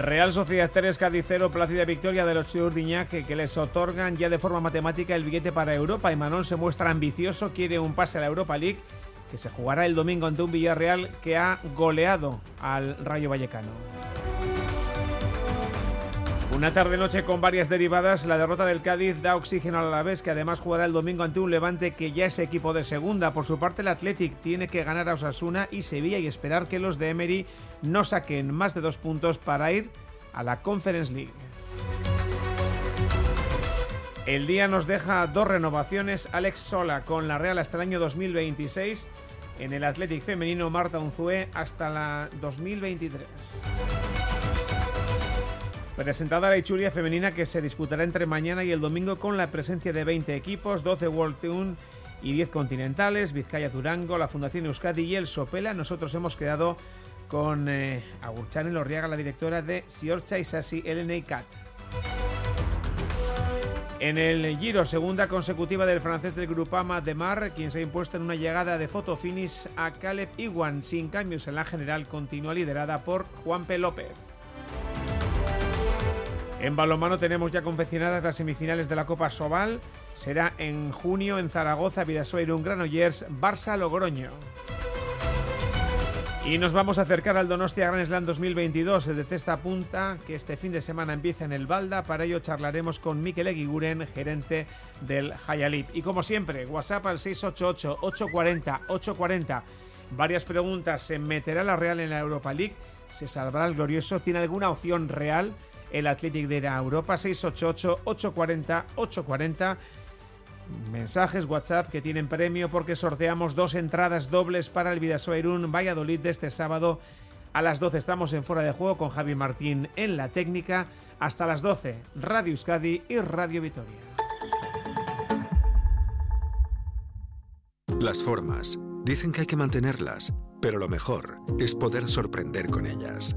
Real Sociedad 3, Cádiz 0, Plácida Victoria de los Churdiñac que les otorgan ya de forma matemática el billete para Europa y Manon se muestra ambicioso, quiere un pase a la Europa League que se jugará el domingo ante un Villarreal que ha goleado al Rayo Vallecano. Una tarde-noche con varias derivadas, la derrota del Cádiz da oxígeno a la vez que además jugará el domingo ante un Levante que ya es equipo de segunda. Por su parte, el Athletic tiene que ganar a Osasuna y Sevilla y esperar que los de Emery no saquen más de dos puntos para ir a la Conference League. El día nos deja dos renovaciones. Alex Sola con la Real hasta el año 2026. En el Athletic femenino, Marta Unzué hasta la 2023. Presentada la Ichulia femenina que se disputará entre mañana y el domingo con la presencia de 20 equipos, 12 World Tour y 10 continentales, Vizcaya Durango, la Fundación Euskadi y el Sopela. Nosotros hemos quedado con eh, Agurchane Lorriaga, la directora de Siorcha Isasi LNA CAT. En el Giro, segunda consecutiva del francés del Grupama de Mar, quien se ha impuesto en una llegada de foto finish a Caleb Iwan, sin cambios en la general, continúa liderada por Juan P. López. En balonmano tenemos ya confeccionadas las semifinales de la Copa Sobal. Será en junio en Zaragoza, Vidasoa, un Granollers, Barça, Logroño. Y nos vamos a acercar al Donostia Grand Slam 2022 de cesta punta, que este fin de semana empieza en el Balda. Para ello charlaremos con Mikel Eguiguren, gerente del Hayalip. Y como siempre, WhatsApp al 688-840-840. Varias preguntas. ¿Se meterá la Real en la Europa League? ¿Se salvará el glorioso? ¿Tiene alguna opción real? El Athletic de Europa 688-840-840. Mensajes WhatsApp que tienen premio porque sorteamos dos entradas dobles para el Vidasoa Irún Valladolid de este sábado a las 12. Estamos en Fuera de Juego con Javi Martín en la técnica. Hasta las 12, Radio Euskadi y Radio Vitoria. Las formas. Dicen que hay que mantenerlas, pero lo mejor es poder sorprender con ellas.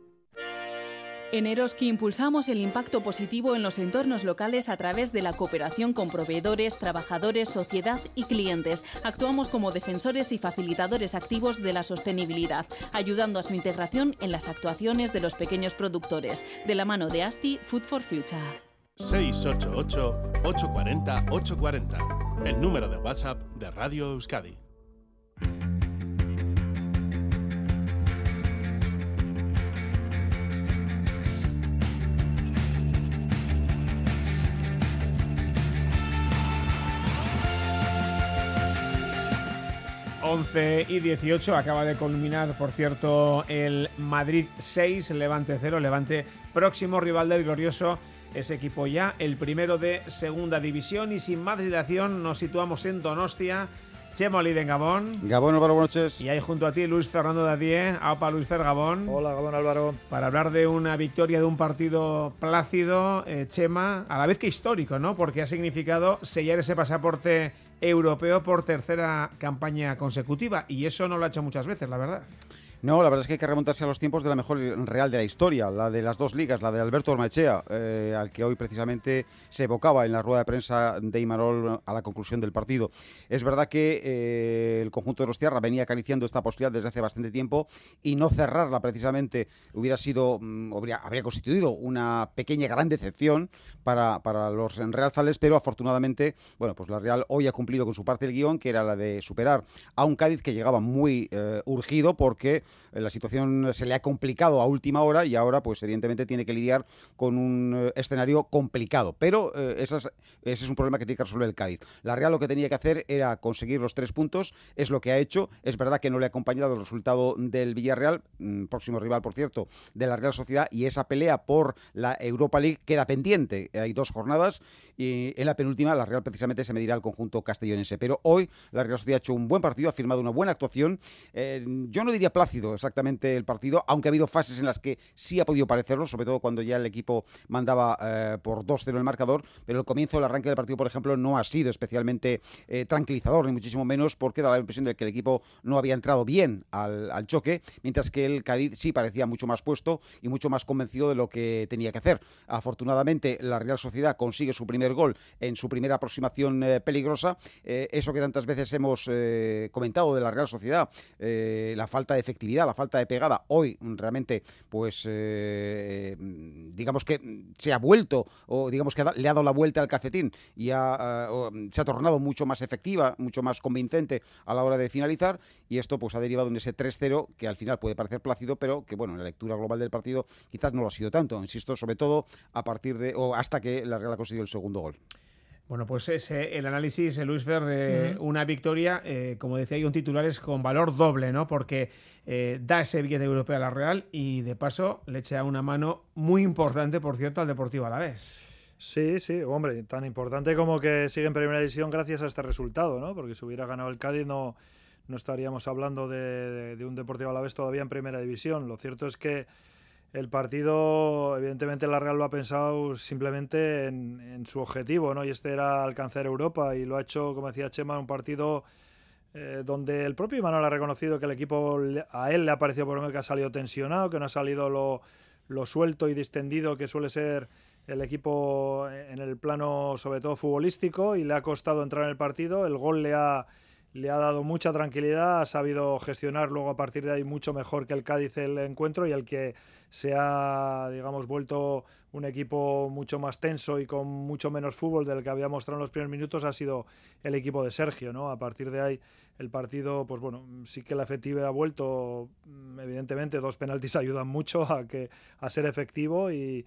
En Eroski impulsamos el impacto positivo en los entornos locales a través de la cooperación con proveedores, trabajadores, sociedad y clientes. Actuamos como defensores y facilitadores activos de la sostenibilidad, ayudando a su integración en las actuaciones de los pequeños productores. De la mano de ASTI, Food for Future. 688-840-840. El número de WhatsApp de Radio Euskadi. 11 y 18 acaba de culminar, por cierto, el Madrid 6, Levante 0, Levante próximo rival del glorioso ese equipo ya, el primero de segunda división y sin más dilación nos situamos en Donostia. Chemo en Gabón. Gabón, Álvaro, buenas noches. Y hay junto a ti Luis Fernando Dadie, AOPA Luis Fer Gabón. Hola, Gabón Álvaro. Para hablar de una victoria de un partido plácido, eh, Chema, a la vez que histórico, ¿no? Porque ha significado sellar ese pasaporte europeo por tercera campaña consecutiva y eso no lo ha hecho muchas veces, la verdad. No, la verdad es que hay que remontarse a los tiempos de la mejor real de la historia, la de las dos ligas, la de Alberto Ormachea, eh, al que hoy precisamente se evocaba en la rueda de prensa de Imarol a la conclusión del partido. Es verdad que eh, el conjunto de los Tierra venía acariciando esta posibilidad desde hace bastante tiempo y no cerrarla precisamente hubiera sido, mm, habría, constituido una pequeña gran decepción para, para los realzales, pero afortunadamente, bueno, pues la Real hoy ha cumplido con su parte del guion, que era la de superar a un Cádiz que llegaba muy eh, urgido porque la situación se le ha complicado a última hora y ahora, pues evidentemente, tiene que lidiar con un eh, escenario complicado. Pero eh, ese es un problema que tiene que resolver el Cádiz. La Real lo que tenía que hacer era conseguir los tres puntos, es lo que ha hecho. Es verdad que no le ha acompañado el resultado del Villarreal, mm, próximo rival, por cierto, de la Real Sociedad, y esa pelea por la Europa League queda pendiente. Hay dos jornadas y en la penúltima la Real precisamente se medirá al conjunto castellonense. Pero hoy la Real Sociedad ha hecho un buen partido, ha firmado una buena actuación. Eh, yo no diría plácido exactamente el partido, aunque ha habido fases en las que sí ha podido parecerlo, sobre todo cuando ya el equipo mandaba eh, por 2-0 el marcador, pero el comienzo, el arranque del partido, por ejemplo, no ha sido especialmente eh, tranquilizador, ni muchísimo menos, porque da la impresión de que el equipo no había entrado bien al, al choque, mientras que el Cádiz sí parecía mucho más puesto y mucho más convencido de lo que tenía que hacer. Afortunadamente, la Real Sociedad consigue su primer gol en su primera aproximación eh, peligrosa. Eh, eso que tantas veces hemos eh, comentado de la Real Sociedad, la falta de efectividad, la falta de pegada, hoy realmente, pues, digamos que se ha vuelto, o digamos que le ha dado la vuelta al cacetín y se ha tornado mucho más efectiva, mucho más convincente a la hora de finalizar. Y esto, pues, ha derivado en ese 3-0 que al final puede parecer plácido, pero que, bueno, en la lectura global del partido quizás no lo ha sido tanto. Insisto, sobre todo a partir de, o hasta que la Real ha conseguido el segundo gol. Bueno, pues ese, el análisis, eh, Luis Ver, de una victoria, eh, como decía hay un titular, es con valor doble, ¿no? Porque eh, da ese billete europeo a la Real y de paso le echa una mano muy importante, por cierto, al Deportivo a la vez. Sí, sí, hombre, tan importante como que sigue en primera división gracias a este resultado, ¿no? Porque si hubiera ganado el Cádiz no, no estaríamos hablando de, de un Deportivo a la vez todavía en primera división. Lo cierto es que el partido, evidentemente, la Real lo ha pensado simplemente en, su objetivo, ¿no? Y este era alcanzar Europa y lo ha hecho, como decía Chema, un partido eh, donde el propio Imanol ha reconocido que el equipo a él le ha parecido por lo menos que ha salido tensionado, que no ha salido lo, lo suelto y distendido que suele ser el equipo en el plano, sobre todo futbolístico, y le ha costado entrar en el partido. El gol le ha le ha dado mucha tranquilidad, ha sabido gestionar luego a partir de ahí mucho mejor que el Cádiz el encuentro y el que se ha, digamos, vuelto un equipo mucho más tenso y con mucho menos fútbol del que había mostrado en los primeros minutos ha sido el equipo de Sergio, ¿no? A partir de ahí el partido, pues bueno, sí que la efectividad ha vuelto, evidentemente dos penaltis ayudan mucho a que a ser efectivo y,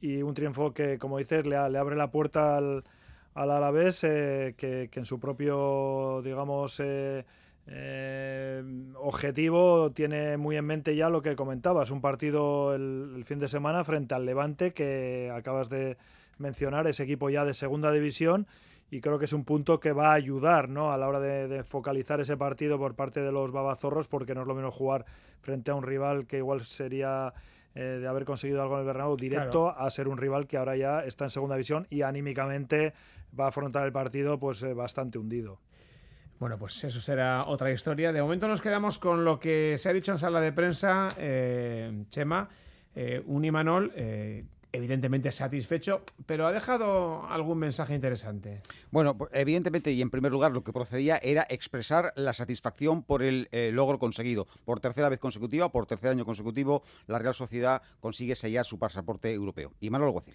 y un triunfo que, como dices, le, le abre la puerta al al Alavés eh, que, en su propio, digamos, eh, eh, objetivo tiene muy en mente ya lo que comentabas, un partido el, fin de semana frente al Levante que acabas de mencionar, ese equipo ya de segunda división y creo que es un punto que va a ayudar ¿no? a la hora de, focalizar ese partido por parte de los babazorros porque no es lo mismo jugar frente a un rival que igual sería de haber conseguido algo en el Bernabéu directo a ser un rival que ahora ya está en segunda división y anímicamente va a afrontar el partido pues eh, bastante hundido. Bueno, pues eso será otra historia. De momento nos quedamos con lo que se ha dicho en sala de prensa, eh, Chema, eh, un Imanol evidentemente satisfecho, pero ha dejado algún mensaje interesante. Bueno, pues, evidentemente y en primer lugar lo que procedía era expresar la satisfacción por el logro conseguido. Por tercera vez consecutiva, por tercer año consecutivo, la Real Sociedad consigue sellar su pasaporte europeo. Imanol Guacil.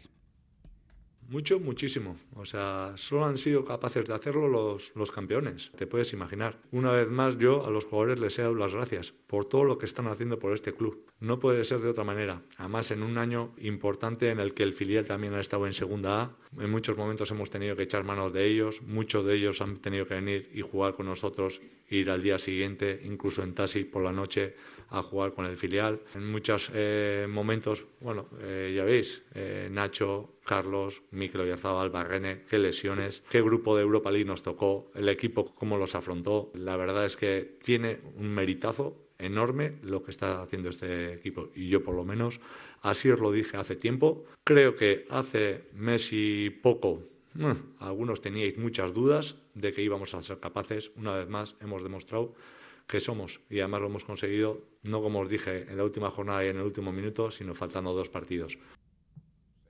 Mucho, muchísimo. O sea, solo han sido capaces de hacerlo los, los campeones, te puedes imaginar. Una vez más, yo a los jugadores les he dado las gracias por todo lo que están haciendo por este club. No puede ser de otra manera. Además, en un año importante en el que el filial también ha estado en segunda A, en muchos momentos hemos tenido que echar manos de ellos, muchos de ellos han tenido que venir y jugar con nosotros, ir al día siguiente, incluso en taxi por la noche a jugar con el filial. En muchos eh, momentos, bueno, eh, ya veis, eh, Nacho, Carlos, Micro Yarzabal, Barrene, qué lesiones, qué grupo de Europa League nos tocó, el equipo cómo los afrontó. La verdad es que tiene un meritazo enorme lo que está haciendo este equipo y yo por lo menos así os lo dije hace tiempo. Creo que hace mes y poco algunos teníais muchas dudas de que íbamos a ser capaces. Una vez más hemos demostrado que somos y además lo hemos conseguido, no como os dije en la última jornada y en el último minuto, sino faltando dos partidos.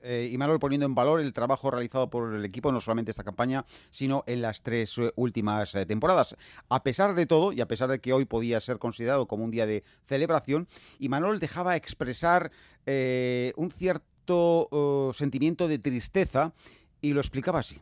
Eh, y Manuel poniendo en valor el trabajo realizado por el equipo, no solamente esta campaña, sino en las tres eh, últimas eh, temporadas. A pesar de todo, y a pesar de que hoy podía ser considerado como un día de celebración, y Manuel dejaba expresar un cierto sentimiento de tristeza y lo explicaba así.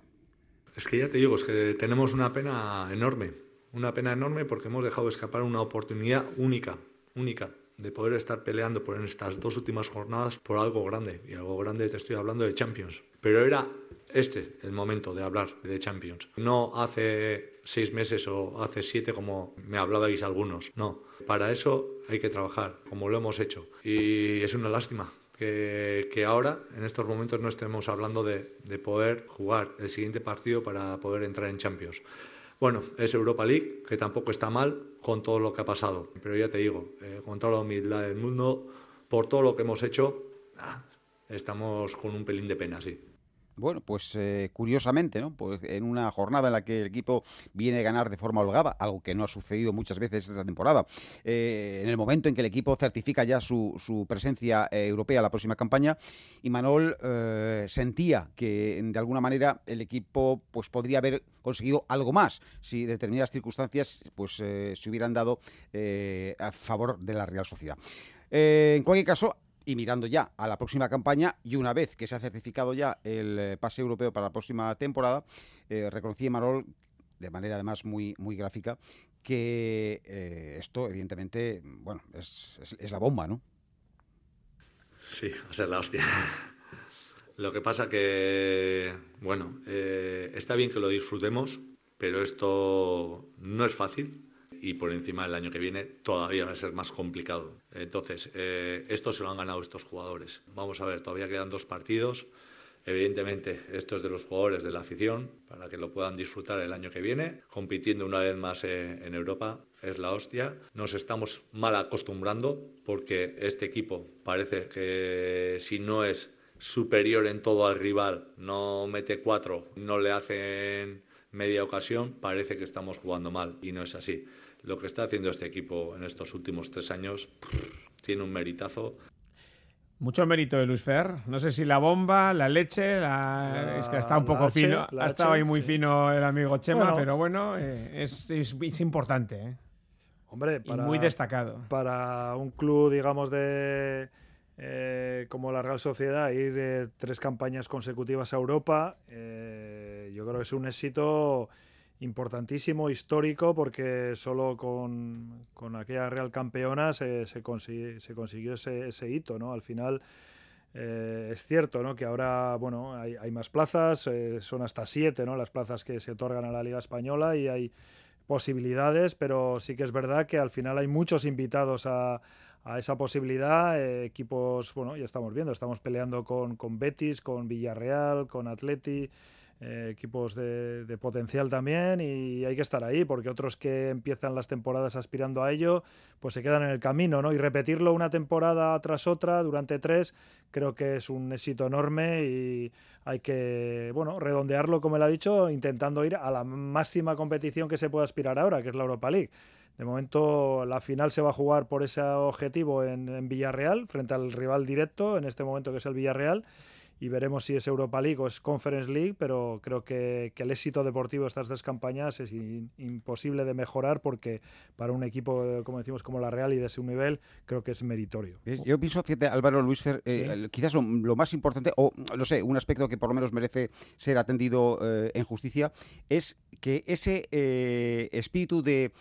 Es que ya te digo, es que tenemos una pena enorme una pena enorme porque hemos dejado escapar una oportunidad única, única, de poder estar peleando por en estas dos últimas jornadas por algo grande. Y algo grande te estoy hablando de Champions. Pero era este el momento de hablar de Champions. No hace seis meses o hace siete como me hablabais algunos. No, para eso hay que trabajar, como lo hemos hecho. Y es una lástima que, que, ahora, en estos momentos, no estemos hablando de, de, poder jugar el siguiente partido para poder entrar en Champions. Bueno, es Europa League, que tampoco está mal con todo lo que ha pasado. Pero ya te digo, eh, con toda la humildad del mundo, por todo lo que hemos hecho, ah, estamos con un pelín de pena, sí. Bueno, pues eh, curiosamente, ¿no? Pues en una jornada en la que el equipo viene a ganar de forma holgada, algo que no ha sucedido muchas veces esta temporada, eh, en el momento en que el equipo certifica ya su, presencia eh, europea la próxima campaña, y Manol sentía que de alguna manera el equipo pues podría haber conseguido algo más si determinadas circunstancias pues se hubieran dado a favor de la Real Sociedad. en cualquier caso, y mirando ya a la próxima campaña y una vez que se ha certificado ya el eh, pase europeo para la próxima temporada, eh, reconocí Marol de manera además muy, muy gráfica que eh, esto evidentemente, bueno, es, la bomba, ¿no? Sí, va a ser la hostia. Lo que pasa que, bueno, está bien que lo disfrutemos, pero esto no es fácil y por encima del año que viene todavía va a ser más complicado. Entonces, eh, esto se lo han ganado estos jugadores. Vamos a ver, todavía quedan dos partidos. Evidentemente, esto es de los jugadores de la afición, para que lo puedan disfrutar el año que viene, compitiendo una vez más eh, en Europa, es la hostia. Nos estamos mal acostumbrando porque este equipo parece que si no es superior en todo al rival, no mete cuatro, no le hacen media ocasión, parece que estamos jugando mal y no es así lo que está haciendo este equipo en estos últimos tres años tiene un meritazo. Mucho mérito de Luis Fer. No sé si la bomba, la leche, es que está un poco fino. Ha estado ahí muy fino el amigo Chema, pero bueno, eh, es, es, importante. ¿eh? Hombre, y muy destacado. Para un club, digamos, de eh, como la Real Sociedad, ir tres campañas consecutivas a Europa, yo creo que es un éxito importantísimo, histórico, porque solo con, con aquella Real Campeona se, se, se consiguió ese, ese, hito, ¿no? Al final eh, es cierto, ¿no? Que ahora, bueno, hay, hay más plazas, eh, son hasta siete, ¿no? Las plazas que se otorgan a la Liga Española y hay posibilidades, pero sí que es verdad que al final hay muchos invitados a, a esa posibilidad. Eh, equipos, bueno, ya estamos viendo, estamos peleando con, con Betis, con Villarreal, con Atleti, eh, equipos de, potencial también y hay que estar ahí porque otros que empiezan las temporadas aspirando a ello pues se quedan en el camino ¿no? y repetirlo una temporada tras otra durante tres creo que es un éxito enorme y hay que bueno redondearlo como él ha dicho intentando ir a la máxima competición que se puede aspirar ahora que es la Europa League de momento la final se va a jugar por ese objetivo en Villarreal frente al rival directo en este momento que es el Villarreal y veremos si es Europa League o es Conference League, pero creo que, el éxito deportivo de estas dos campañas es imposible de mejorar porque para un equipo, como decimos, como la Real y de ese nivel, creo que es meritorio. Yo pienso, fíjate, Álvaro Luis Fer, eh, quizás lo, más importante, o no sé, un aspecto que por lo menos merece ser atendido eh, en justicia, es que ese eh, espíritu de,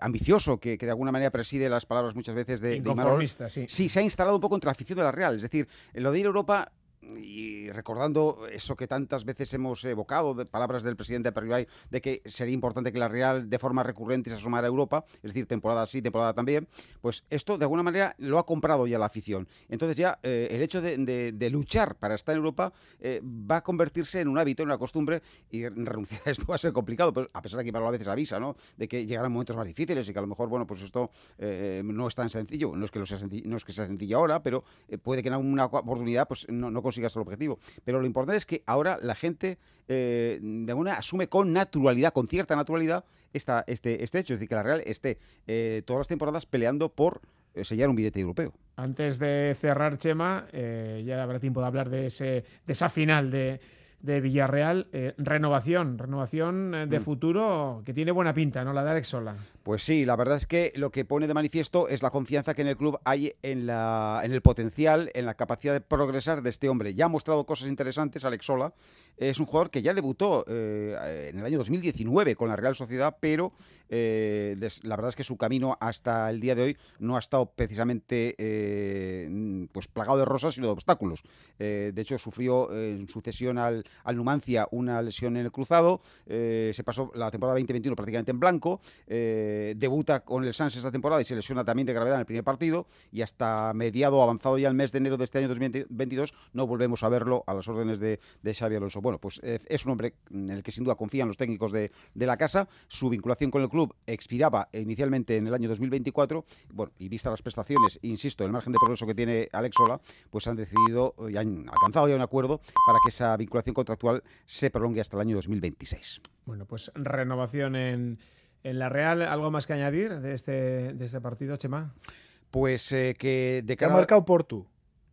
ambicioso que, de alguna manera preside las palabras muchas veces de, de sí. sí. se ha instalado un poco en la afición de la Real. Es decir, lo de ir a Europa y recordando eso que tantas veces hemos evocado, de palabras del presidente Perribay, de que sería importante que la Real de forma recurrente se asomara a Europa, es decir, temporada sí, temporada también, pues esto de alguna manera lo ha comprado ya la afición. Entonces ya eh, el hecho de, luchar para estar en Europa eh, va a convertirse en un hábito, en una costumbre, y renunciar a esto va a ser complicado, pues, a pesar de que a veces avisa, ¿no? De que llegarán momentos más difíciles y que a lo mejor, bueno, pues esto eh, no es tan sencillo, no es que, lo sea, no es que sea sencillo ahora, pero puede que en alguna oportunidad pues no, no consigas el objetivo. Pero lo importante es que ahora la gente eh, de alguna asume con naturalidad, con cierta naturalidad, esta, este, este hecho. Es decir, que la Real esté eh, todas las temporadas peleando por eh, sellar un billete europeo. Antes de cerrar, Chema, ya habrá tiempo de hablar de, ese, de esa final de de Villarreal, eh, renovación, renovación eh, de mm. futuro que tiene buena pinta, ¿no? La de Alex Sola. Pues sí, la verdad es que lo que pone de manifiesto es la confianza que en el club hay en, la, en el potencial, en la capacidad de progresar de este hombre. Ya ha mostrado cosas interesantes Alex Sola. Es un jugador que ya debutó eh, en el año 2019 con la Real Sociedad, pero la verdad es que su camino hasta el día de hoy no ha estado precisamente pues plagado de rosas, sino de obstáculos. de hecho, sufrió en sucesión al, al Numancia una lesión en el cruzado, eh, se pasó la temporada 2021 prácticamente en blanco, eh, debuta con el Sans esta temporada y se lesiona también de gravedad en el primer partido y hasta mediado, avanzado ya el mes de enero de este año 2022, no volvemos a verlo a las órdenes de, de Xavi Alonso. Bueno, pues es un hombre en el que sin duda confían los técnicos de, la casa, su vinculación con el club expiraba inicialmente en el año 2024, bueno, y vista las prestaciones, insisto, el margen de progreso que tiene Alex Sola, pues han decidido y han alcanzado ya un acuerdo para que esa vinculación contractual se prolongue hasta el año 2026. Bueno, pues renovación en, en la Real. ¿Algo más que añadir de este, de este partido, Chema? Pues eh, que de cara... Ha marcado Portu.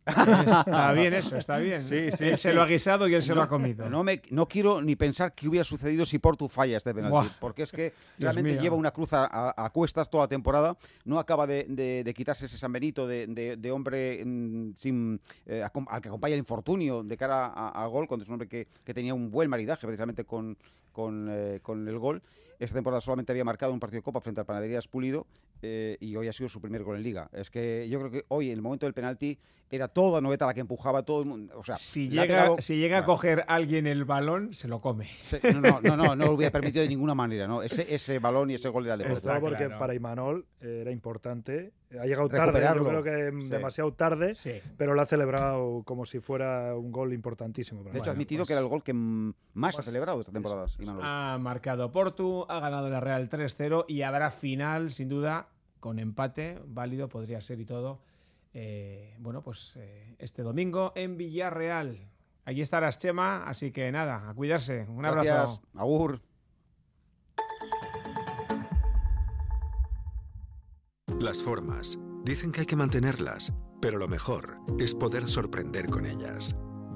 Está bien eso, está bien. Sí, sí, él se lo ha guisado y él se lo ha comido. No, me, no quiero ni pensar qué hubiera sucedido si Portu falla este penalti, porque es que realmente lleva una cruz a, cuestas toda la temporada, no acaba de, quitarse ese San Benito de, hombre mm, sin, eh, al que acompaña el infortunio de cara a, gol, cuando es un hombre que, tenía un buen maridaje precisamente con, con, eh, con el gol. Esta temporada solamente había marcado un partido de Copa frente al Panaderías Pulido eh, y hoy ha sido su primer gol en Liga. Es que yo creo que hoy, en el momento del penalti, era toda noveta la que empujaba todo el mundo. O sea, si llega, si llega a coger alguien el balón, se lo come. no, no, no, no, lo hubiera permitido de ninguna manera. ¿no? Ese, ese balón y ese gol era de Estaba porque para Imanol era importante. Ha llegado tarde, yo creo que demasiado tarde, pero lo ha celebrado como si fuera un gol importantísimo. De hecho, ha admitido que era el gol que más ha pues celebrado esta temporada. Ha marcado Portu, ha ganado la Real 3-0 y habrá final, sin duda, con empate, válido podría ser y todo. Eh, bueno, pues eh, este domingo en Villarreal. Allí estarás, Chema, así que nada, a cuidarse. Un abrazo. Agur. Las formas. Dicen que hay que mantenerlas, pero lo mejor es poder sorprender con ellas.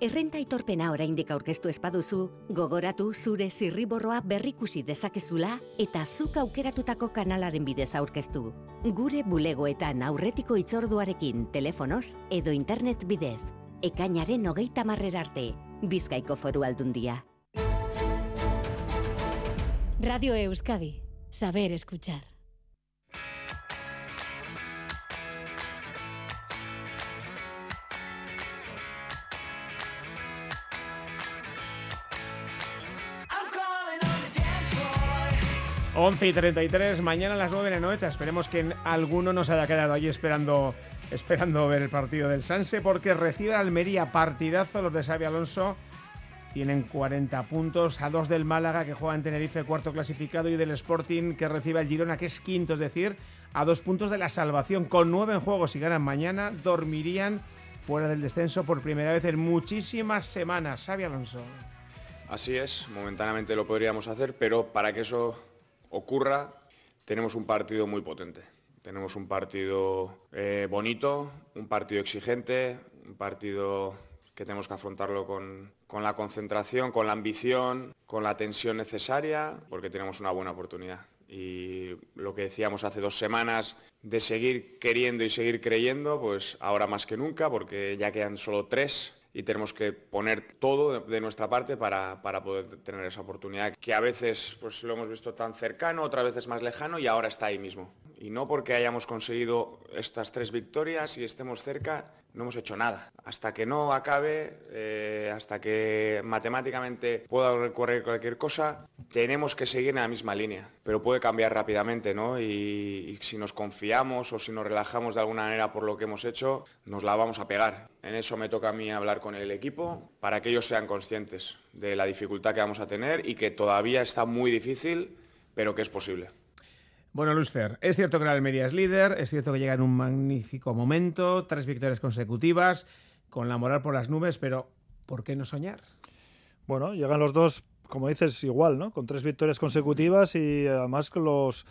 Errenta itorpena oraindik aurkeztu espaduzu, gogoratu zure zirriborroa berrikusi dezakezula eta zuk aukeratutako kanalaren bidez aurkeztu. Gure bulegoetan aurretiko itzorduarekin telefonoz edo internet bidez. Ekainaren hogeita marrer arte, Bizkaiko foru aldundia. Radio Euskadi, saber escuchar. 11 y 33, mañana a las 9 de la noche. Esperemos que alguno nos haya quedado allí esperando, esperando ver el partido del Sanse, porque recibe Almería partidazo. Los de Xavi Alonso tienen 40 puntos, a dos del Málaga que juega en Tenerife, cuarto clasificado, y del Sporting que recibe al Girona, que es quinto, es decir, a dos puntos de la salvación. Con nueve en juego, si ganan mañana, dormirían fuera del descenso por primera vez en muchísimas semanas. Xavi Alonso. Así es, momentáneamente lo podríamos hacer, pero para que eso ocurra, tenemos un partido muy potente. Tenemos un partido eh, bonito, un partido exigente, un partido que tenemos que afrontarlo con, con, la concentración, con la ambición, con la tensión necesaria, porque tenemos una buena oportunidad. Y lo que decíamos hace dos semanas de seguir queriendo y seguir creyendo, pues ahora más que nunca, porque ya quedan solo tres y tenemos que poner todo de nuestra parte para, poder tener esa oportunidad que a veces pues, lo hemos visto tan cercano, otras veces más lejano y ahora está ahí mismo. Y no porque hayamos conseguido estas tres victorias y estemos cerca, no hemos hecho nada. Hasta que no acabe, eh, hasta que matemáticamente pueda recorrer cualquier cosa, tenemos que seguir en la misma línea. Pero puede cambiar rápidamente, ¿no? Y, y si nos confiamos o si nos relajamos de alguna manera por lo que hemos hecho, nos la vamos a pegar. En eso me toca a mí hablar con el equipo para que ellos sean conscientes de la dificultad que vamos a tener y que todavía está muy difícil, pero que es posible. Bueno, Luzfer, es cierto que la Almería es líder, es cierto que llega en un magnífico momento, tres victorias consecutivas, con la moral por las nubes, pero ¿por qué no soñar? Bueno, llegan los dos, como dices, igual, ¿no? Con tres victorias consecutivas y además los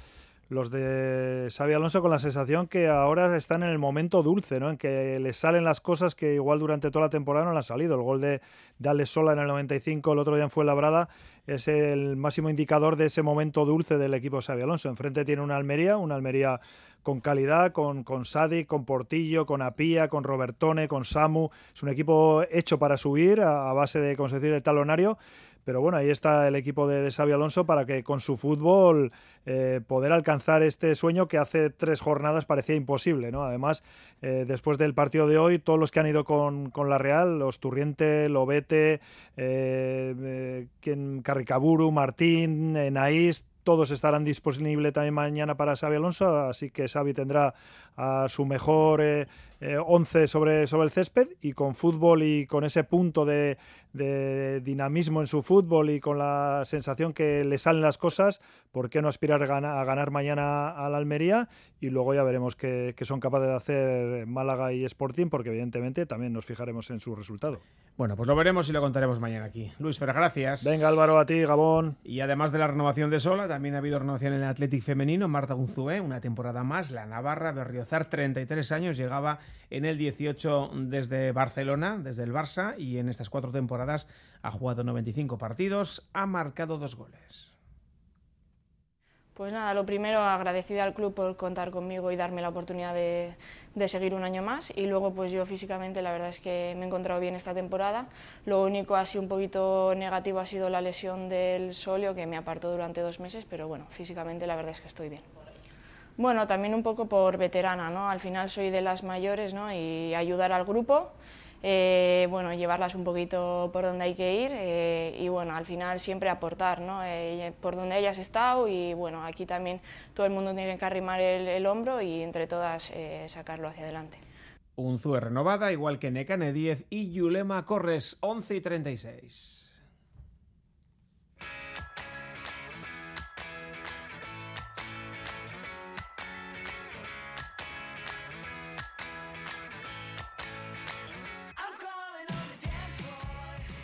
los de Xavi Alonso con la sensación que ahora están en el momento dulce, ¿no? En que les salen las cosas que igual durante toda la temporada no le han salido. El gol de, de Sola en el 95, el otro día en Labrada, es el máximo indicador de ese momento dulce del equipo Xavi Alonso. Enfrente tiene una Almería, una Almería con calidad, con, con Sadi, con Portillo, con Apía, con Robertone, con Samu. Es un equipo hecho para subir a, base de, dice, de talonario pero bueno, ahí está el equipo de, de Alonso para que con su fútbol eh, poder alcanzar este sueño que hace tres jornadas parecía imposible. ¿no? Además, eh, después del partido de hoy, todos los que han ido con, la Real, los Turriente, Lobete, eh, Carricaburu, Martín, Naís, todos estarán disponibles también mañana para Xavi Alonso, así que Xavi tendrá a su mejor 11 sobre, sobre el césped y con fútbol y con ese punto de, de dinamismo en su fútbol y con la sensación que le salen las cosas, ¿por qué no aspirar a ganar, mañana a la Almería? Y luego ya veremos qué, son capaces de hacer Málaga y Sporting, porque evidentemente también nos fijaremos en su resultado. Bueno, pues lo veremos y lo contaremos mañana aquí. Luis Fer, gracias. Venga Álvaro, a ti, Gabón. Y además de la renovación de Sola, también ha habido renovación en el Athletic femenino. Marta Unzué, una temporada más. La Navarra, Berriozar, 33 años, llegaba en el 18 desde Barcelona, desde el Barça, y en estas cuatro temporadas ha jugado 95 partidos, ha marcado dos goles. Pues nada, lo primero agradecida al club por contar conmigo y darme la oportunidad de, seguir un año más y luego pues yo físicamente la verdad es que me he encontrado bien esta temporada. Lo único así un poquito negativo ha sido la lesión del solio que me apartó durante dos meses, pero bueno, físicamente la verdad es que estoy bien. Bueno, también un poco por veterana, ¿no? Al final soy de las mayores, ¿no? Y ayudar al grupo, eh, bueno, llevarlas un poquito por donde hay que ir eh, y bueno, al final siempre aportar, ¿no? Eh, por donde hayas estado y bueno, aquí también todo el mundo tiene que arrimar el, hombro y entre todas sacarlo hacia adelante. Un ZUE renovada, igual que Necane 10 y Yulema Corres 11 y 36.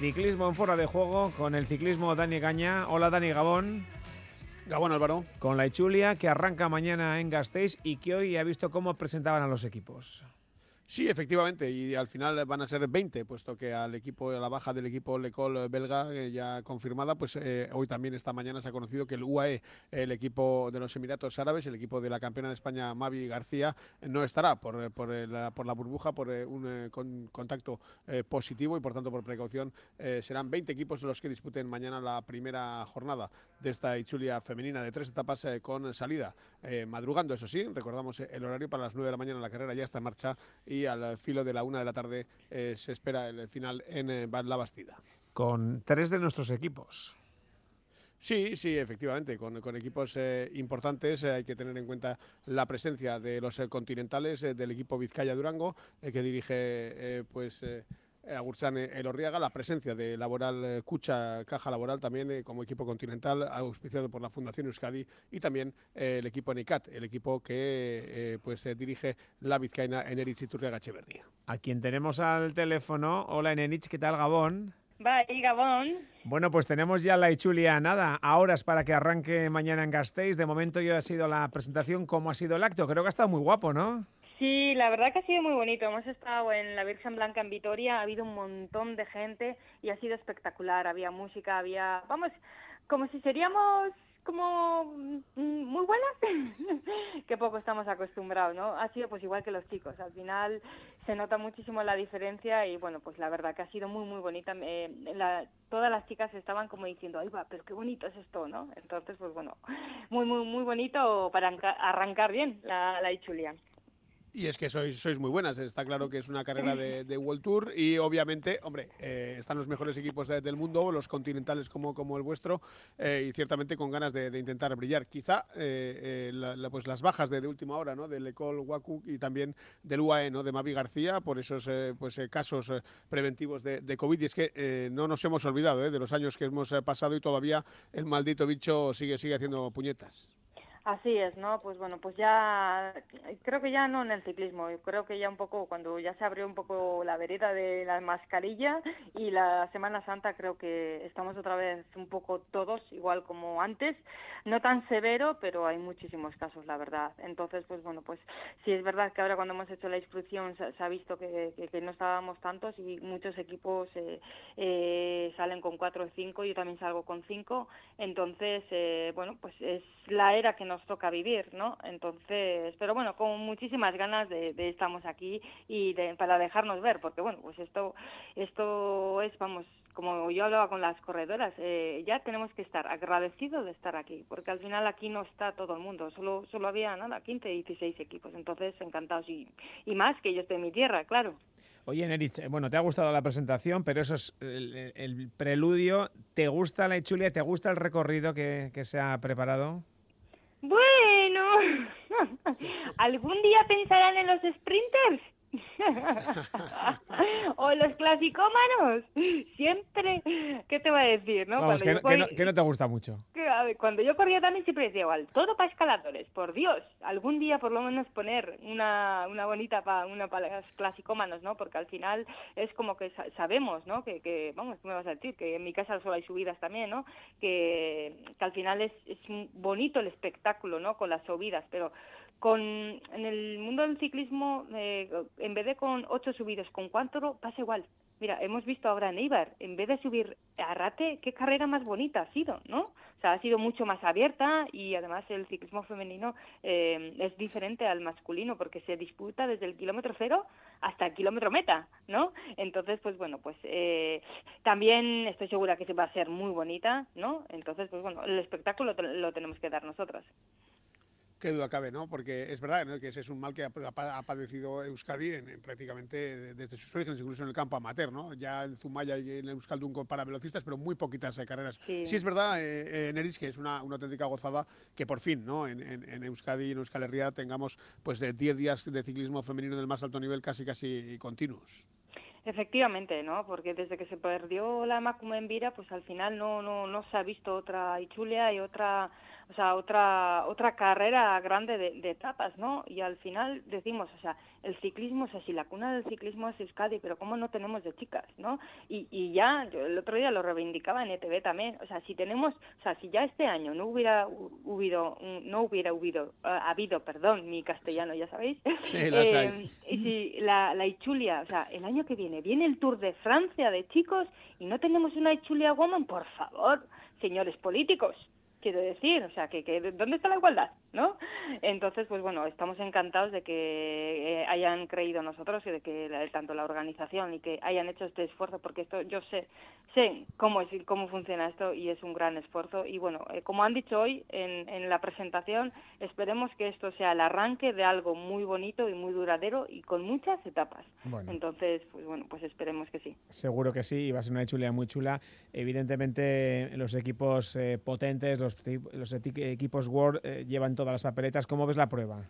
Ciclismo en fuera de juego con el ciclismo Dani Gaña. Hola Dani Gabón. Gabón Álvaro. Con la Ichulia que arranca mañana en Gasteiz y que hoy ha visto cómo presentaban a los equipos. Sí, efectivamente, y al final van a ser 20, puesto que al equipo, a la baja del equipo Lecol belga eh, ya confirmada, pues eh, hoy también esta mañana se ha conocido que el UAE, el equipo de los Emiratos Árabes, el equipo de la campeona de España Mavi García, no estará por, por, la, por la, burbuja, por eh, un contacto positivo y por tanto por precaución serán 20 equipos los que disputen mañana la primera jornada de esta Ichulia femenina de tres etapas con salida madrugando, eso sí, recordamos el horario para las 9 de la mañana la carrera ya está en marcha al filo de la una de la tarde eh, se espera el final en eh, La Bastida. Con tres de nuestros equipos. Sí, sí, efectivamente, con, equipos eh, importantes hay que tener en cuenta la presencia de los continentales del equipo Vizcaya Durango, que dirige pues eh, Agurchán Elorriaga, la presencia de Laboral eh, Cucha Caja Laboral también eh, como equipo continental, auspiciado por la Fundación Euskadi, y también el equipo NICAT, el equipo que pues dirige la vizcaína Enerich Iturriaga Echeverría. A quien tenemos al teléfono. Hola Enerich, ¿qué tal Gabón? Bye, Gabón. Bueno, pues tenemos ya la Ichulia nada, a horas para que arranque mañana en Gasteiz. De momento ya ha sido la presentación, ¿cómo ha sido el acto? Creo que ha estado muy guapo, ¿no? Sí, la verdad que ha sido muy bonito. Hemos estado en la Virgen Blanca en Vitoria, ha habido un montón de gente y ha sido espectacular. Había música, había, vamos, como si seríamos como mm, muy buenas, que poco estamos acostumbrados, ¿no? Ha sido pues igual que los chicos. Al final se nota muchísimo la diferencia y bueno, pues la verdad que ha sido muy muy bonita. la, todas las chicas estaban como diciendo, ay va, pero qué bonito es esto, ¿no? Entonces pues bueno, muy muy muy bonito para arrancar bien la, la. Y es que sois, sois muy buenas, está claro que es una carrera de, World Tour y obviamente, hombre, eh, están los mejores equipos del mundo, los continentales como, como el vuestro, eh, y ciertamente con ganas de, intentar brillar. Quizá eh, pues las bajas de, última hora, ¿no? Del Ecole Waku y también del UAE, ¿no? De Mavi García, por esos pues, casos preventivos de, COVID. Y es que no nos hemos olvidado de los años que hemos pasado y todavía el maldito bicho sigue, sigue haciendo puñetas. Así es, ¿no? Pues bueno, pues ya creo que ya no en el ciclismo, creo que ya un poco cuando ya se abrió un poco la vereda de la mascarilla y la Semana Santa creo que estamos otra vez un poco todos igual como antes, no tan severo, pero hay muchísimos casos, la verdad. Entonces, pues bueno, pues sí es verdad que ahora cuando hemos hecho la inscripción se, ha visto que, no estábamos tantos y muchos equipos eh, eh, salen con cuatro o cinco, yo también salgo con cinco, entonces, eh, bueno, pues es la era que nos nos toca vivir, ¿no? Entonces, pero bueno, con muchísimas ganas de, de estamos aquí y de, para dejarnos ver, porque bueno, pues esto, esto es, vamos, como yo hablaba con las corredoras, eh, ya tenemos que estar agradecidos de estar aquí, porque al final aquí no está todo el mundo, solo, solo había nada, 15, 16 equipos, entonces encantados y, y más que ellos de mi tierra, claro. Oye, Nerich, eh, bueno, te ha gustado la presentación, pero eso es el, el preludio. ¿Te gusta la Ichulia? ¿Te gusta el recorrido que se ha preparado? Bueno, ¿algún día pensarán en los sprinters? o los clasicómanos. Siempre, ¿qué te voy a decir? ¿no? Vamos, que, no, que, no, que, no, te gusta mucho. Que, a ver, cuando yo corría también siempre decía igual, todo para escaladores, por Dios. Algún día por lo menos poner una, una bonita para una para los clasicómanos, ¿no? Porque al final es como que sabemos, ¿no? Que, que vamos, ¿qué me vas a decir? Que en mi casa solo hay subidas también, ¿no? Que, que al final es, es bonito el espectáculo, ¿no? Con las subidas, pero con en el mundo del ciclismo eh, en vez de con ocho subidos con cuatro pasa igual. Mira hemos visto ahora en Eibar en vez de subir a Rate qué carrera más bonita ha sido no o sea ha sido mucho más abierta y además el ciclismo femenino eh, es diferente al masculino porque se disputa desde el kilómetro cero hasta el kilómetro meta no entonces pues bueno pues eh, también estoy segura que va a ser muy bonita no entonces pues bueno el espectáculo lo tenemos que dar nosotras Qué duda cabe, ¿no? Porque es verdad ¿no? que ese es un mal que ha, ha padecido Euskadi en, en prácticamente desde sus orígenes, incluso en el campo amateur, ¿no? Ya en Zumaya y en Euskaldun para velocistas, pero muy poquitas eh, carreras. Sí. sí. es verdad, eh, eh, Neris, que es una, una, auténtica gozada que por fin, ¿no? En, en, en Euskadi y en Euskal Herria tengamos pues de 10 días de ciclismo femenino del más alto nivel casi casi continuos. Efectivamente, ¿no? Porque desde que se perdió la Macuma en Vira, pues al final no, no, no se ha visto otra Ichulia y otra o sea, otra otra carrera grande de, de, etapas, ¿no? Y al final decimos, o sea, el ciclismo, o sea, si la cuna del ciclismo es Euskadi, pero ¿cómo no tenemos de chicas, no? Y, y ya, yo el otro día lo reivindicaba en ETV también, o sea, si tenemos, o sea, si ya este año no hubiera hubido, no hubiera hubido, uh, habido, perdón, mi castellano, ya sabéis, sí, eh, y si la, la Ichulia, o sea, el año que viene, viene el Tour de Francia de chicos y no tenemos una Ichulia Woman, por favor, señores políticos, quiero decir, o sea, que, que ¿dónde está la igualdad? ¿No? Entonces, pues bueno, estamos encantados de que eh, hayan creído nosotros y de que la, tanto la organización y que hayan hecho este esfuerzo, porque esto yo sé sé cómo es cómo funciona esto y es un gran esfuerzo y bueno, eh, como han dicho hoy en, en la presentación, esperemos que esto sea el arranque de algo muy bonito y muy duradero y con muchas etapas. Bueno. Entonces, pues bueno, pues esperemos que sí. Seguro que sí, y va a ser una chulea muy chula. Evidentemente, los equipos eh, potentes, los, los equipos World eh, llevan todo todas las papeletas. ¿Cómo ves la prueba?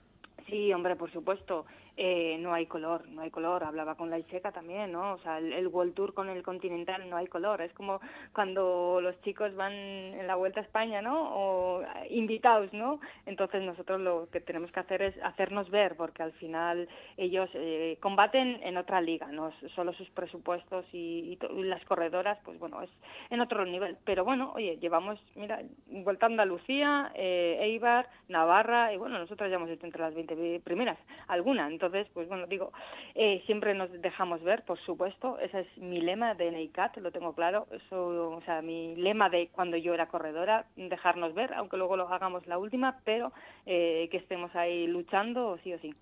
Sí, hombre, por supuesto. Eh, no hay color, no hay color. Hablaba con la Iseca también, ¿no? O sea, el, World Tour con el Continental no hay color. Es como cuando los chicos van en la Vuelta a España, ¿no? O invitados, ¿no? Entonces nosotros lo que tenemos que hacer es hacernos ver, porque al final ellos eh, combaten en otra liga, no solo sus presupuestos y, y, y, las corredoras, pues bueno, es en otro nivel. Pero bueno, oye, llevamos, mira, Vuelta a Andalucía, eh, Eibar, Navarra, y bueno, nosotros ya hemos hecho entre las 20 primeras, alguna. Entonces, pues bueno, digo, eh, siempre nos dejamos ver, por supuesto, ese es mi lema de NEICAT, lo tengo claro, eso, o sea, mi lema de cuando yo era corredora, dejarnos ver, aunque luego lo hagamos la última, pero eh, que estemos ahí luchando sí o sí.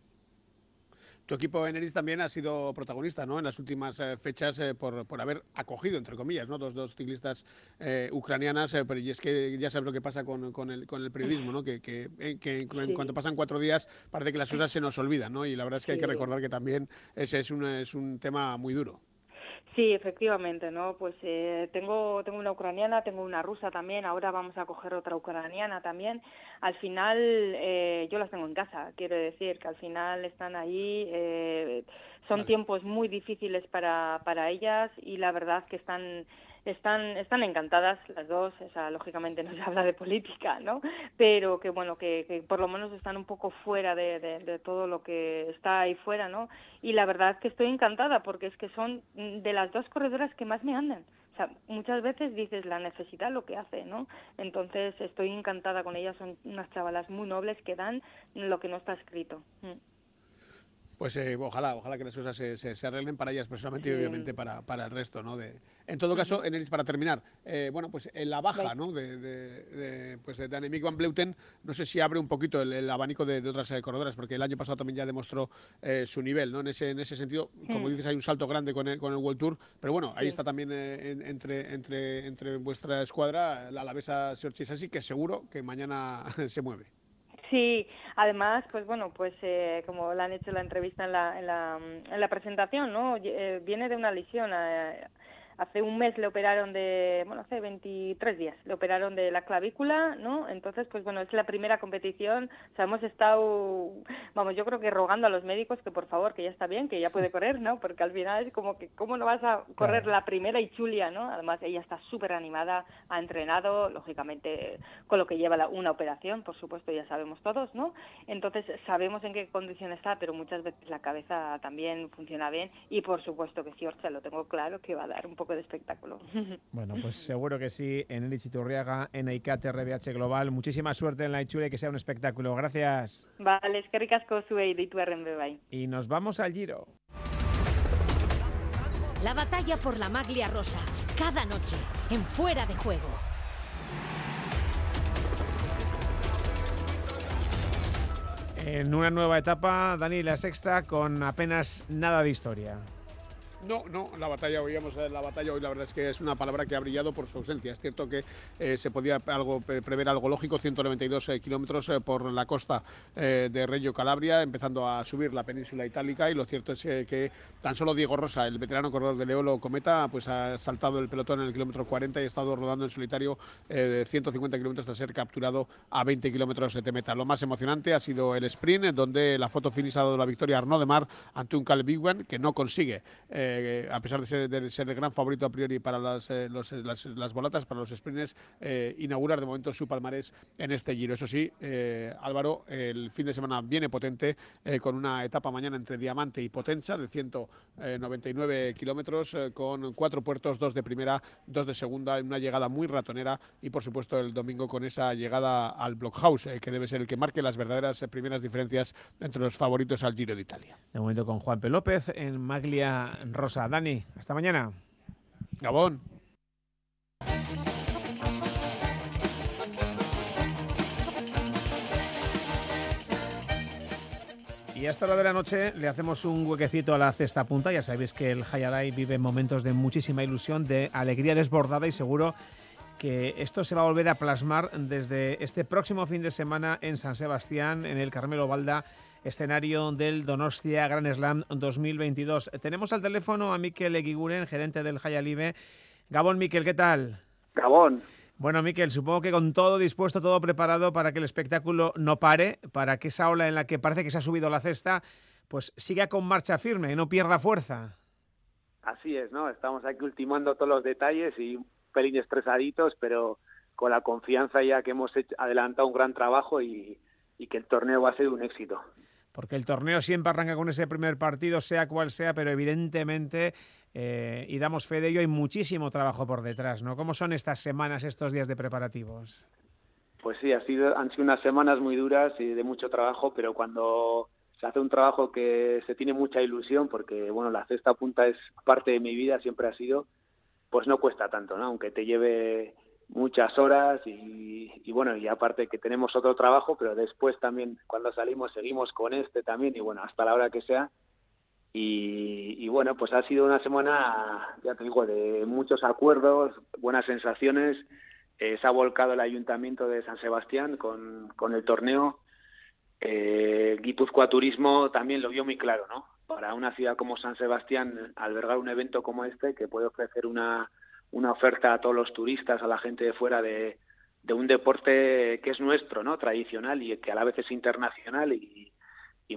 Tu equipo Eneris también ha sido protagonista ¿no? en las últimas eh, fechas eh, por, por, haber acogido, entre comillas, ¿no? dos, dos ciclistas eh, ucranianas, pero y es que ya sabes lo que pasa con, con, el, con el periodismo, ¿no? que, que, que en sí. cuanto pasan cuatro días parece que las cosas se nos olvidan ¿no? y la verdad es que sí. hay que recordar que también ese es un, es un tema muy duro. Sí, efectivamente, ¿no? Pues eh, tengo, tengo una ucraniana, tengo una rusa también, ahora vamos a coger otra ucraniana también. Al final, eh, yo las tengo en casa, quiero decir que al final están ahí, eh, son vale. tiempos muy difíciles para, para ellas y la verdad que están están están encantadas las dos, o sea, lógicamente no se habla de política, ¿no? Pero que bueno, que, que por lo menos están un poco fuera de, de, todo lo que está ahí fuera, ¿no? Y la verdad que estoy encantada porque es que son de las dos corredoras que más me andan. O sea, muchas veces dices la necesidad lo que hace, ¿no? Entonces estoy encantada con ellas, son unas chavalas muy nobles que dan lo que no está escrito. Mm. Pues eh, ojalá, ojalá que las cosas se, se, arreglen para ellas personalmente y obviamente para, para, el resto, ¿no? De, en todo caso, Eneris, para terminar, eh, bueno, pues en la baja, ¿no? De, de, de pues de Annemiek van Bleuten, no sé si abre un poquito el, abanico de, otras eh, corredoras, porque el año pasado también ya demostró su nivel, ¿no? En ese, en ese sentido, como dices, hay un salto grande con el, con el World Tour, pero bueno, ahí está también entre, entre, entre vuestra escuadra la alavesa Sassi, que seguro que mañana se mueve. Sí, además, pues bueno, pues eh, como le han hecho la entrevista en la, en la, en la presentación, ¿no? Eh, viene de una lesión. Eh, hace un mes le operaron de, bueno, hace 23 días le operaron de la clavícula, ¿no? Entonces, pues bueno, es la primera competición, o sea, hemos estado, vamos, yo creo que rogando a los médicos que por favor, que ya está bien, que ya puede correr, ¿no? Porque al final es como que, ¿cómo no vas a correr la primera y chulia, ¿no? Además, ella está súper animada, ha entrenado, lógicamente, con lo que lleva una operación, por supuesto, ya sabemos todos, ¿no? Entonces, sabemos en qué condición está, pero muchas veces la cabeza también funciona bien y por supuesto que Orcha lo tengo claro, que va a dar un poco de espectáculo. Bueno, pues seguro que sí, en el Ichiturriaga, en ICAT RBH Global. Muchísima suerte en la Ichule, que sea un espectáculo. Gracias. Vale, es que ricasco sube y tu Y nos vamos al Giro. La batalla por la maglia rosa, cada noche, en fuera de juego. En una nueva etapa, Dani, la sexta, con apenas nada de historia. No, no, la batalla, oíamos la batalla hoy, la verdad es que es una palabra que ha brillado por su ausencia. Es cierto que eh, se podía algo prever algo lógico, 192 eh, kilómetros eh, por la costa de Reggio Calabria, empezando a subir la península itálica y lo cierto es que tan solo Diego Rosa, el veterano corredor de Leolo Cometa, pues ha saltado el pelotón en el kilómetro 40 y ha estado rodando en solitario de 150 kilómetros hasta ser capturado a 20 kilómetros de meta. Lo más emocionante ha sido el sprint, donde la foto finish ha dado la victoria a Arnaud de Mar ante un Caleb Bigwan que no consigue a pesar de ser, el gran favorito a priori para las, eh, las, las, bolatas, para los sprints, eh, inaugurar de momento su palmarés en este giro. Eso sí, eh, Álvaro, el fin de semana viene potente con una etapa mañana entre Diamante y Potenza de 199 kilómetros, con cuatro puertos, dos de primera, dos de segunda, una llegada muy ratonera y por supuesto el domingo con esa llegada al Blockhouse, que debe ser el que marque las verdaderas primeras diferencias entre los favoritos al Giro de Italia. De momento con Juan P. López en Maglia Rosa. Dani, hasta mañana. Gabón. Y a esta hora de la noche le hacemos un huequecito a la cesta punta. Ya sabéis que el Hayadai vive momentos de muchísima ilusión, de alegría desbordada y seguro que esto se va a volver a plasmar desde este próximo fin de semana en San Sebastián, en el Carmelo Balda escenario del Donostia Grand Slam 2022. Tenemos al teléfono a Miquel Eguiguren, gerente del Jayalibe. Gabón, Miquel, ¿qué tal? Gabón. Bueno, Miquel, supongo que con todo dispuesto, todo preparado para que el espectáculo no pare, para que esa ola en la que parece que se ha subido la cesta, pues siga con marcha firme y no pierda fuerza. Así es, ¿no? Estamos aquí ultimando todos los detalles y un pelín estresaditos, pero con la confianza ya que hemos adelantado un gran trabajo y que el torneo va a ser un éxito porque el torneo siempre arranca con ese primer partido, sea cual sea, pero evidentemente, eh, y damos fe de ello, hay muchísimo trabajo por detrás, ¿no? ¿Cómo son estas semanas, estos días de preparativos? Pues sí, ha sido, han sido unas semanas muy duras y de mucho trabajo, pero cuando se hace un trabajo que se tiene mucha ilusión, porque bueno, la cesta punta es parte de mi vida, siempre ha sido, pues no cuesta tanto, ¿no? Aunque te lleve muchas horas y, bueno, y aparte que tenemos otro trabajo, pero después también cuando salimos seguimos con este también y bueno, hasta la hora que sea. Y, bueno, pues ha sido una semana, ya te digo, de muchos acuerdos, buenas sensaciones. Eh, se ha volcado el ayuntamiento de San Sebastián con, con el torneo. Eh, Guipúzcoa Turismo también lo vio muy claro, ¿no? Para una ciudad como San Sebastián, albergar un evento como este, que puede ofrecer una, una oferta a todos los turistas, a la gente de fuera de, un deporte que es nuestro, ¿no? Tradicional y que a la vez es internacional y,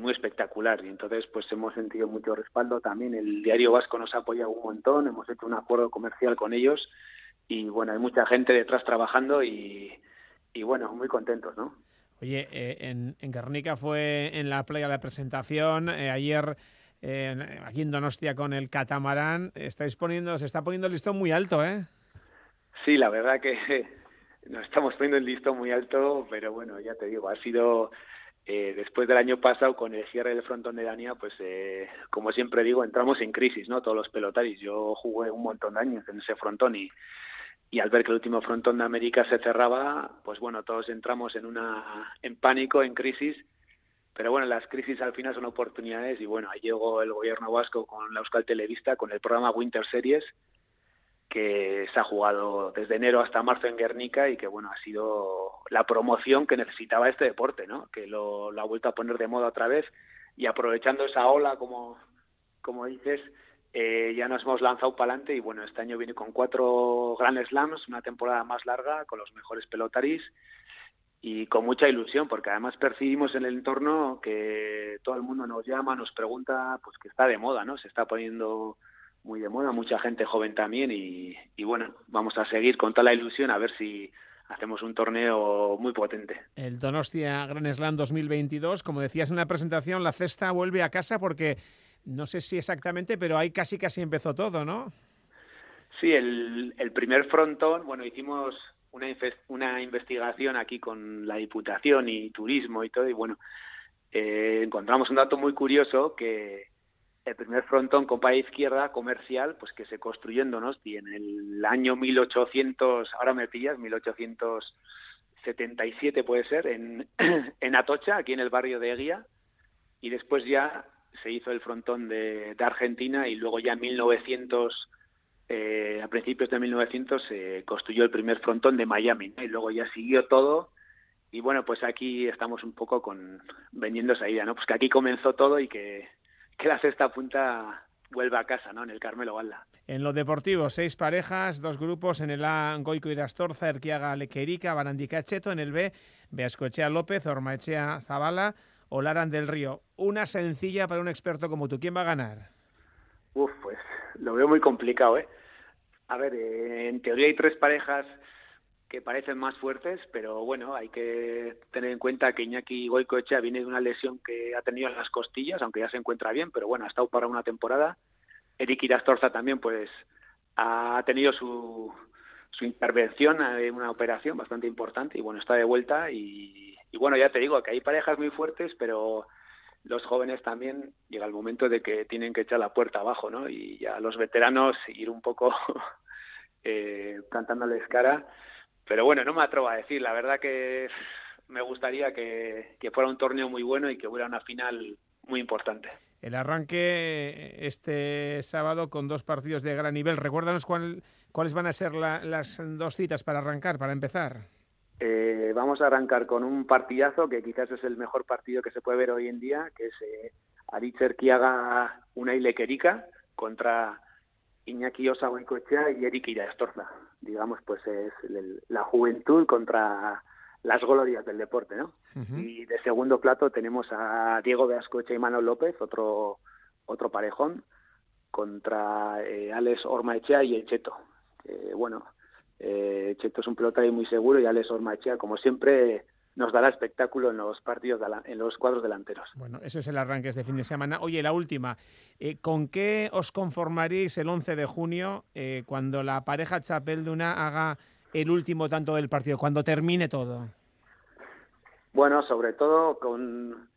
muy espectacular. Y entonces, pues hemos sentido mucho respaldo también. El Diario Vasco nos ha apoyado un montón, hemos hecho un acuerdo comercial con ellos y bueno, hay mucha gente detrás trabajando y, bueno, muy contentos, ¿no? Oye, eh, en, en Guernica fue en la playa la presentación. Eh, ayer aquí en Donostia con el catamarán, estáis poniendo, se está poniendo el listón muy alto, ¿eh? Sí, la verdad que nos estamos poniendo el listón muy alto, pero bueno, ya te digo, ha sido eh, después del año pasado, con el cierre del frontón de Dania, pues eh, como siempre digo, entramos en crisis, ¿no? Todos los pelotaris. Yo jugué un montón de años en ese frontón y, y al ver que el último frontón de América se cerraba, pues bueno, todos entramos en una en pánico, en crisis. Pero bueno, las crisis al final son oportunidades y bueno, ahí llegó el gobierno vasco con la Euskal Televista, con el programa Winter Series, que se ha jugado desde enero hasta marzo en Guernica y que bueno ha sido la promoción que necesitaba este deporte, ¿no? Que lo, ha vuelto a poner de moda otra vez y aprovechando esa ola, como como dices, eh, ya nos hemos lanzado para adelante y bueno este año viene con cuatro Grand Slams, una temporada más larga con los mejores pelotaris y con mucha ilusión porque además percibimos en el entorno que todo el mundo nos llama, nos pregunta, pues que está de moda, ¿no? Se está poniendo muy de moda, mucha gente joven también y, bueno, vamos a seguir con toda la ilusión a ver si hacemos un torneo muy potente. El Donostia Gran Slam 2022, como decías en la presentación, la cesta vuelve a casa porque no sé si exactamente, pero ahí casi casi empezó todo, ¿no? Sí, el, el primer frontón, bueno, hicimos una, una investigación aquí con la Diputación y Turismo y todo, y bueno, eh, encontramos un dato muy curioso que el primer frontón con pared izquierda comercial, pues que se construyó en Donosti en el año 1800, ahora me pillas, 1877 puede ser, en, en Atocha, aquí en el barrio de Eguía, y después ya se hizo el frontón de, Argentina y luego ya en 1900, eh, a principios de 1900 se construyó el primer frontón de Miami, y luego ya siguió todo y bueno, pues aquí estamos un poco con vendiendo esa idea, ¿no? Pues que aquí comenzó todo y que la sexta punta vuelva a casa, ¿no? En el Carmelo Valda. En lo deportivo, seis parejas, dos grupos. En el A, Goico Irastorza, Erquiaga Lequerica, Barandica Cheto. En el B, Beascochea López, Ormaechea Zabala o Laran del Río. Una sencilla para un experto como tú. ¿Quién va a ganar? Uf, pues lo veo muy complicado, ¿eh? A ver, eh, en teoría hay tres parejas que parecen más fuertes, pero bueno, hay que tener en cuenta que Iñaki Goicoechea viene de una lesión que ha tenido en las costillas, aunque ya se encuentra bien, pero bueno, ha estado para una temporada. Eric Irastorza también, pues, ha tenido su, su intervención en una operación bastante importante y bueno, está de vuelta y, y bueno, ya te digo que hay parejas muy fuertes, pero los jóvenes también llega el momento de que tienen que echar la puerta abajo, ¿no? Y ya los veteranos ir un poco eh, cantándoles cara pero bueno, no me atrevo a decir, la verdad que me gustaría que, fuera un torneo muy bueno y que hubiera una final muy importante. El arranque este sábado con dos partidos de gran nivel. Recuérdanos cuáles van a ser las dos citas para arrancar, para empezar. Eh, vamos a arrancar con un partidazo que quizás es el mejor partido que se puede ver hoy en día, que es eh, Aritzer Kiaga una Querica contra Iñaki Osa y Eric Irastorza. Digamos, pues es la juventud contra las glorias del deporte, ¿no? Y de segundo plato tenemos a Diego Beascoche y Manuel López, otro otro parejón, contra eh, Alex Ormaechea y el Cheto. bueno, eh, Cheto es un pelota muy seguro y Alex Ormaechea, como siempre, nos dará espectáculo en los partidos, en los cuadros delanteros. Bueno, ese es el arranque este fin de semana. Oye, la última, eh, ¿con qué os conformaréis el 11 de junio eh, cuando la pareja Chapelduna haga el último tanto del partido, cuando termine todo? Bueno, sobre todo con,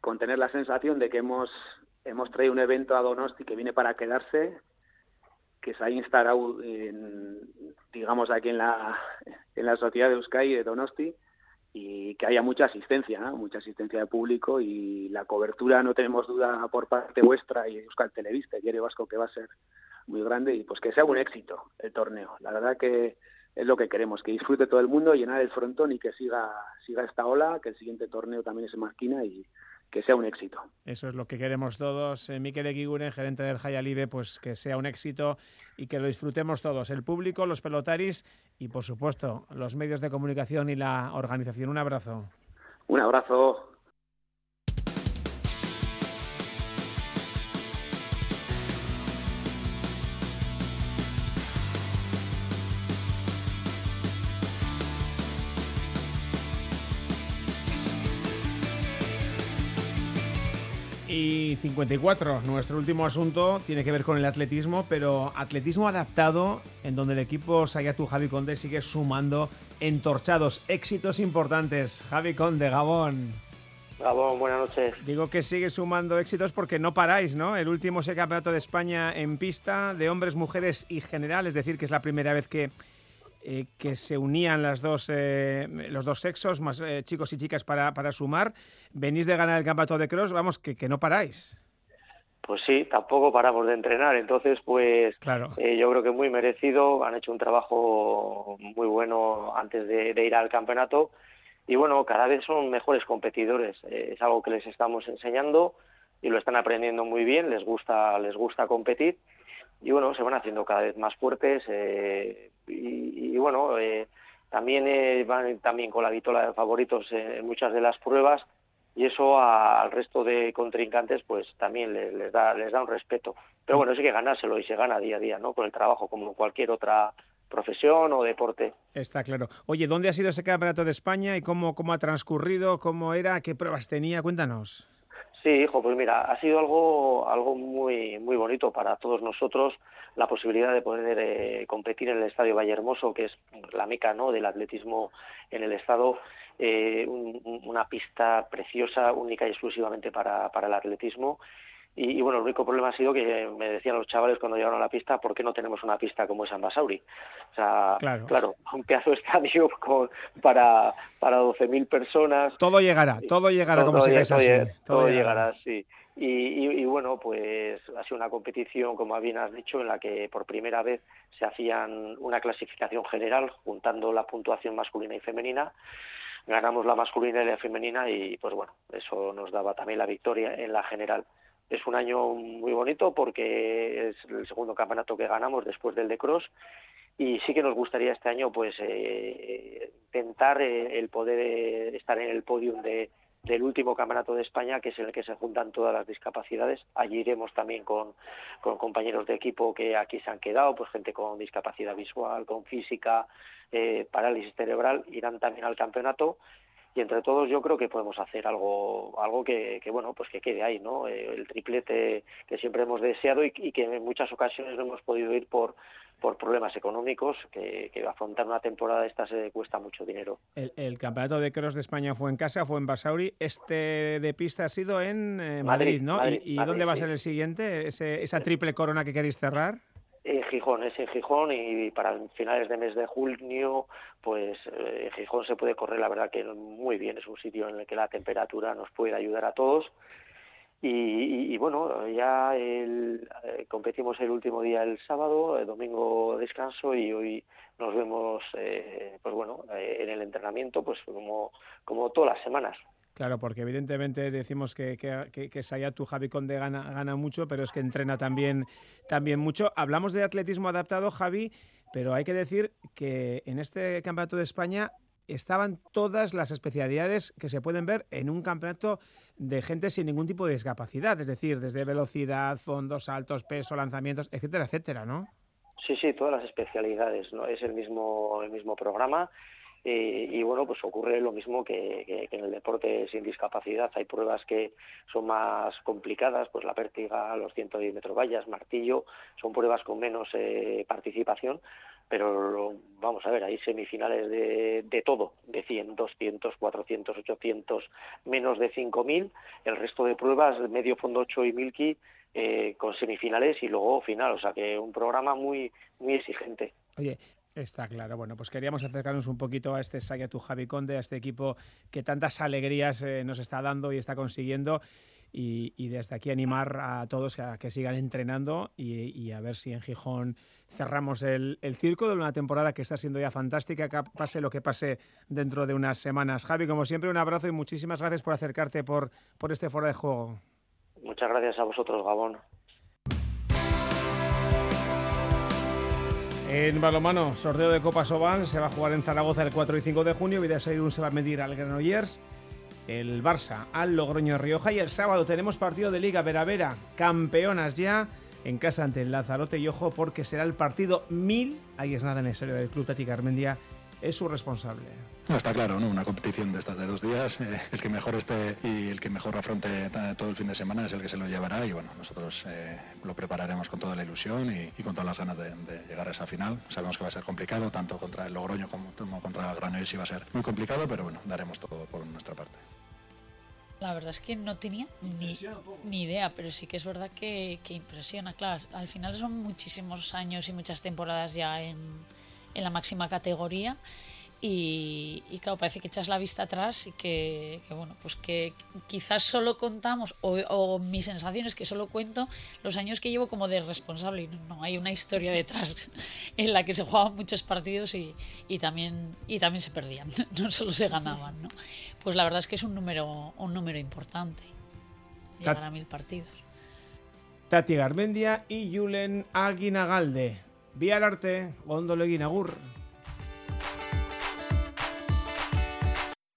con tener la sensación de que hemos, hemos traído un evento a Donosti que viene para quedarse, que se ha instalado, digamos, aquí en la, en la sociedad de Euskadi de Donosti, y que haya mucha asistencia, mucha asistencia de público y la cobertura, no tenemos duda por parte vuestra y Euskal Televista, Vasco, que va a ser muy grande y pues que sea un éxito el torneo. La verdad que es lo que queremos, que disfrute todo el mundo, llenar el frontón y que siga, siga esta ola, que el siguiente torneo también se maquina y, que sea un éxito. Eso es lo que queremos todos. Eh, Miquel Eguiguren, gerente del Jayalibe, pues que sea un éxito y que lo disfrutemos todos, el público, los pelotaris y por supuesto los medios de comunicación y la organización. Un abrazo. Un abrazo. Y 54, nuestro último asunto tiene que ver con el atletismo, pero atletismo adaptado, en donde el equipo Sayatu Javi Conde sigue sumando entorchados, éxitos importantes. Javi Conde, Gabón. Gabón, buenas noches. Digo que sigue sumando éxitos porque no paráis, ¿no? El último es el Campeonato de España en pista de hombres, mujeres y general, es decir, que es la primera vez que, eh, que se unían las dos, eh, los dos sexos, más eh, chicos y chicas, para, para, sumar. Venís de ganar el Campeonato de Cross, vamos, que, que no paráis. Pues sí, tampoco paramos de entrenar, entonces pues claro. yo creo que muy merecido, han hecho un trabajo muy bueno antes de, de ir al campeonato y bueno, cada vez son mejores competidores. Eh, es algo que les estamos enseñando y lo están aprendiendo muy bien, les gusta, les gusta competir y bueno, se van haciendo cada vez más fuertes eh, y, bueno, eh, también eh, van también con la vitola de favoritos en muchas de las pruebas y eso al resto de contrincantes pues también les, les, da les da un respeto. Pero bueno, sí que ganárselo y se gana día a día, ¿no? Con el trabajo como cualquier otra profesión o deporte. Está claro. Oye, ¿dónde ha sido ese campeonato de España y cómo, cómo ha transcurrido? ¿Cómo era? ¿Qué pruebas tenía? Cuéntanos. Sí, hijo, pues mira, ha sido algo, algo muy, muy bonito para todos nosotros la posibilidad de poder eh, competir en el Estadio Vallehermoso, que es la meca ¿no? del atletismo en el Estado, eh, un, una pista preciosa, única y exclusivamente para, para el atletismo y, y, bueno, el único problema ha sido que me decían los chavales cuando llegaron a la pista, ¿por qué no tenemos una pista como esa en Basauri? O sea, claro, claro un pedazo de estadio con, para, para 12.000 personas. Todo llegará, todo llegará todo, como todo, así. Todo, todo llegará, llegará sí. Y, y, y, bueno, pues ha sido una competición, como bien has dicho, en la que por primera vez se hacían una clasificación general, juntando la puntuación masculina y femenina. Ganamos la masculina y la femenina y pues bueno, eso nos daba también la victoria en la general. Es un año muy bonito porque es el segundo campeonato que ganamos después del de Cross y sí que nos gustaría este año pues eh, intentar eh, el poder eh, estar en el podium de, del último campeonato de España, que es en el que se juntan todas las discapacidades. Allí iremos también con, con compañeros de equipo que aquí se han quedado, pues gente con discapacidad visual, con física, eh, parálisis cerebral, irán también al campeonato y entre todos yo creo que podemos hacer algo algo que, que bueno pues que quede ahí no eh, el triplete que siempre hemos deseado y, y, que en muchas ocasiones no hemos podido ir por por problemas económicos que, que afrontar una temporada de estas se cuesta mucho dinero. El, el, campeonato de cross de España fue en casa fue en Basauri. Este de pista ha sido en eh, Madrid, Madrid, no Madrid, y, y Madrid, dónde va a ser el siguiente ese, esa triple corona que queréis cerrar en Gijón, es en Gijón y para finales de mes de junio, pues eh, en Gijón se puede correr, la verdad que muy bien, es un sitio en el que la temperatura nos puede ayudar a todos. Y, y, bueno, ya el, eh, competimos el último día el sábado, el domingo descanso y hoy nos vemos, eh, pues bueno, eh, en el entrenamiento, pues como, como todas las semanas. Claro, porque evidentemente decimos que, que, que, que Sayatu Javi Conde gana, gana mucho, pero es que entrena también, también mucho. Hablamos de atletismo adaptado, Javi, pero hay que decir que en este Campeonato de España estaban todas las especialidades que se pueden ver en un campeonato de gente sin ningún tipo de discapacidad, es decir, desde velocidad, fondos, saltos, peso, lanzamientos, etcétera, etcétera, ¿no? Sí, sí, todas las especialidades, ¿no? Es el mismo, el mismo programa eh, y bueno, pues ocurre lo mismo que, que, que, en el deporte sin discapacidad. Hay pruebas que son más complicadas, pues la pértiga, los 110 metros vallas, martillo, son pruebas con menos eh, participación, pero vamos a ver, hay semifinales de, de todo, de 100, 200, 400, 800, menos de 5.000, el resto de pruebas, medio fondo 8 y Milky, eh, con semifinales y luego final, o sea que un programa muy, muy exigente. Oye, Está claro. Bueno, pues queríamos acercarnos un poquito a este Sayatu Javi Conde, a este equipo que tantas alegrías eh, nos está dando y está consiguiendo. Y, desde aquí animar a todos a que sigan entrenando y, a ver si en Gijón cerramos el, el, circo de una temporada que está siendo ya fantástica, que pase lo que pase dentro de unas semanas. Javi, como siempre, un abrazo y muchísimas gracias por acercarte por, por este foro de juego. Muchas gracias a vosotros, Gabón. En balomano, sorteo de Copa Sobal, se va a jugar en Zaragoza el 4 y 5 de junio. Vidasoirun se va a medir al Granollers, el Barça al Logroño Rioja y el sábado tenemos partido de Liga Veravera, campeonas ya en casa ante el Lazarote y ojo porque será el partido 1000, ahí es nada en la historia del Club Tati Armendia, es su responsable. No, está claro, ¿no? Una competición de estas de dos días, eh, el que mejor esté y el que mejor afronte todo el fin de semana es el que se lo llevará y bueno, nosotros eh, lo prepararemos con toda la ilusión y, y con todas las ganas de, de, llegar a esa final. Sabemos que va a ser complicado, tanto contra el Logroño como, como contra Granollers va a ser muy complicado, pero bueno, daremos todo por nuestra parte. La verdad es que no tenía ni, ni, idea, pero sí que es verdad que, que, impresiona. Claro, al final son muchísimos años y muchas temporadas ya en, en la máxima categoría y, claro, parece que echas la vista atrás y que, bueno, pues que quizás solo contamos, o, mi sensación es que solo cuento los años que llevo como de responsable. Y no, hay una historia detrás en la que se jugaban muchos partidos y, también, y también se perdían, no solo se ganaban. ¿no? Pues la verdad es que es un número, un número importante, llegar a mil partidos. Tati Garmendia y Julen Aguinagalde. Vía arte, Ondo Agur.